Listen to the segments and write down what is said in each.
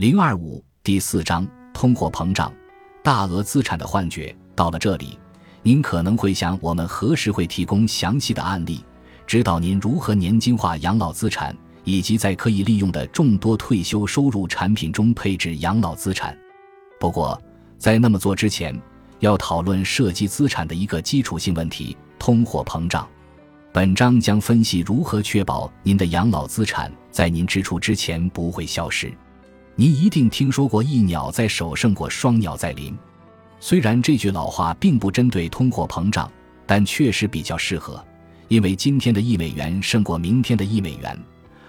零二五第四章通货膨胀，大额资产的幻觉。到了这里，您可能会想，我们何时会提供详细的案例，指导您如何年金化养老资产，以及在可以利用的众多退休收入产品中配置养老资产？不过，在那么做之前，要讨论涉及资产的一个基础性问题——通货膨胀。本章将分析如何确保您的养老资产在您支出之前不会消失。您一定听说过“一鸟在手胜过双鸟在林”，虽然这句老话并不针对通货膨胀，但确实比较适合，因为今天的一美元胜过明天的一美元，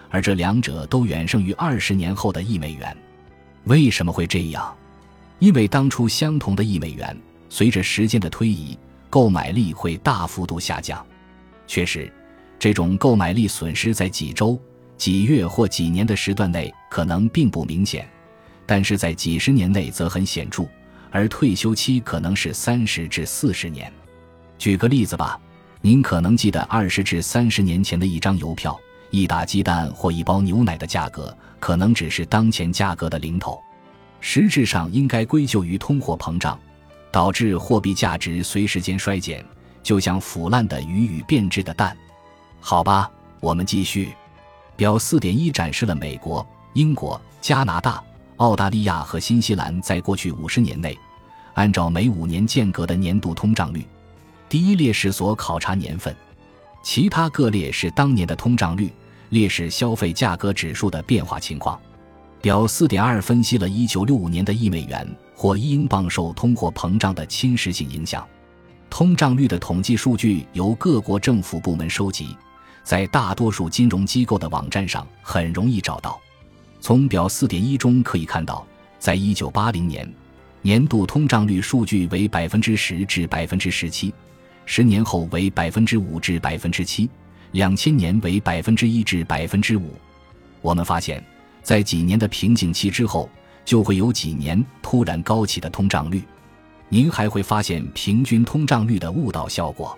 而这两者都远胜于二十年后的一美元。为什么会这样？因为当初相同的一美元，随着时间的推移，购买力会大幅度下降。确实，这种购买力损失在几周。几月或几年的时段内可能并不明显，但是在几十年内则很显著，而退休期可能是三十至四十年。举个例子吧，您可能记得二十至三十年前的一张邮票，一打鸡蛋或一包牛奶的价格可能只是当前价格的零头，实质上应该归咎于通货膨胀，导致货币价值随时间衰减，就像腐烂的鱼与变质的蛋。好吧，我们继续。表四点一展示了美国、英国、加拿大、澳大利亚和新西兰在过去五十年内，按照每五年间隔的年度通胀率。第一列是所考察年份，其他各列是当年的通胀率，列示消费价格指数的变化情况。表四点二分析了一九六五年的一美元或一英镑受通货膨胀的侵蚀性影响。通胀率的统计数据由各国政府部门收集。在大多数金融机构的网站上很容易找到。从表四点一中可以看到，在一九八零年，年度通胀率数据为百分之十至百分之十七，十年后为百分之五至百分之七，两千年为百分之一至百分之五。我们发现，在几年的瓶颈期之后，就会有几年突然高起的通胀率。您还会发现平均通胀率的误导效果，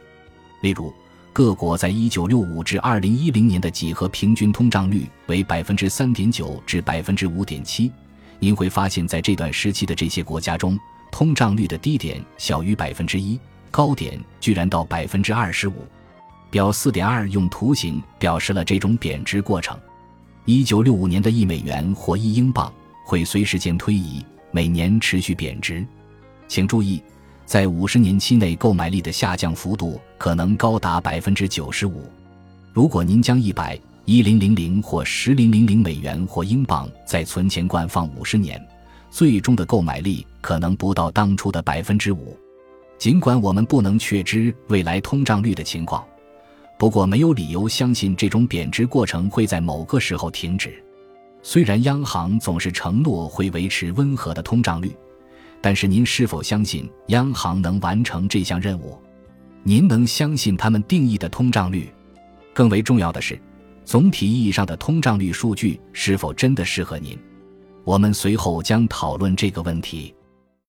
例如。各国在一九六五至二零一零年的几何平均通胀率为百分之三点九至百分之五点七。您会发现在这段时期的这些国家中，通胀率的低点小于百分之一，高点居然到百分之二十五。表四点二用图形表示了这种贬值过程。一九六五年的一美元或一英镑会随时间推移，每年持续贬值。请注意。在五十年期内，购买力的下降幅度可能高达百分之九十五。如果您将一百一零零零或十零零零美元或英镑在存钱罐放五十年，最终的购买力可能不到当初的百分之五。尽管我们不能确知未来通胀率的情况，不过没有理由相信这种贬值过程会在某个时候停止。虽然央行总是承诺会维持温和的通胀率。但是您是否相信央行能完成这项任务？您能相信他们定义的通胀率？更为重要的是，总体意义上的通胀率数据是否真的适合您？我们随后将讨论这个问题。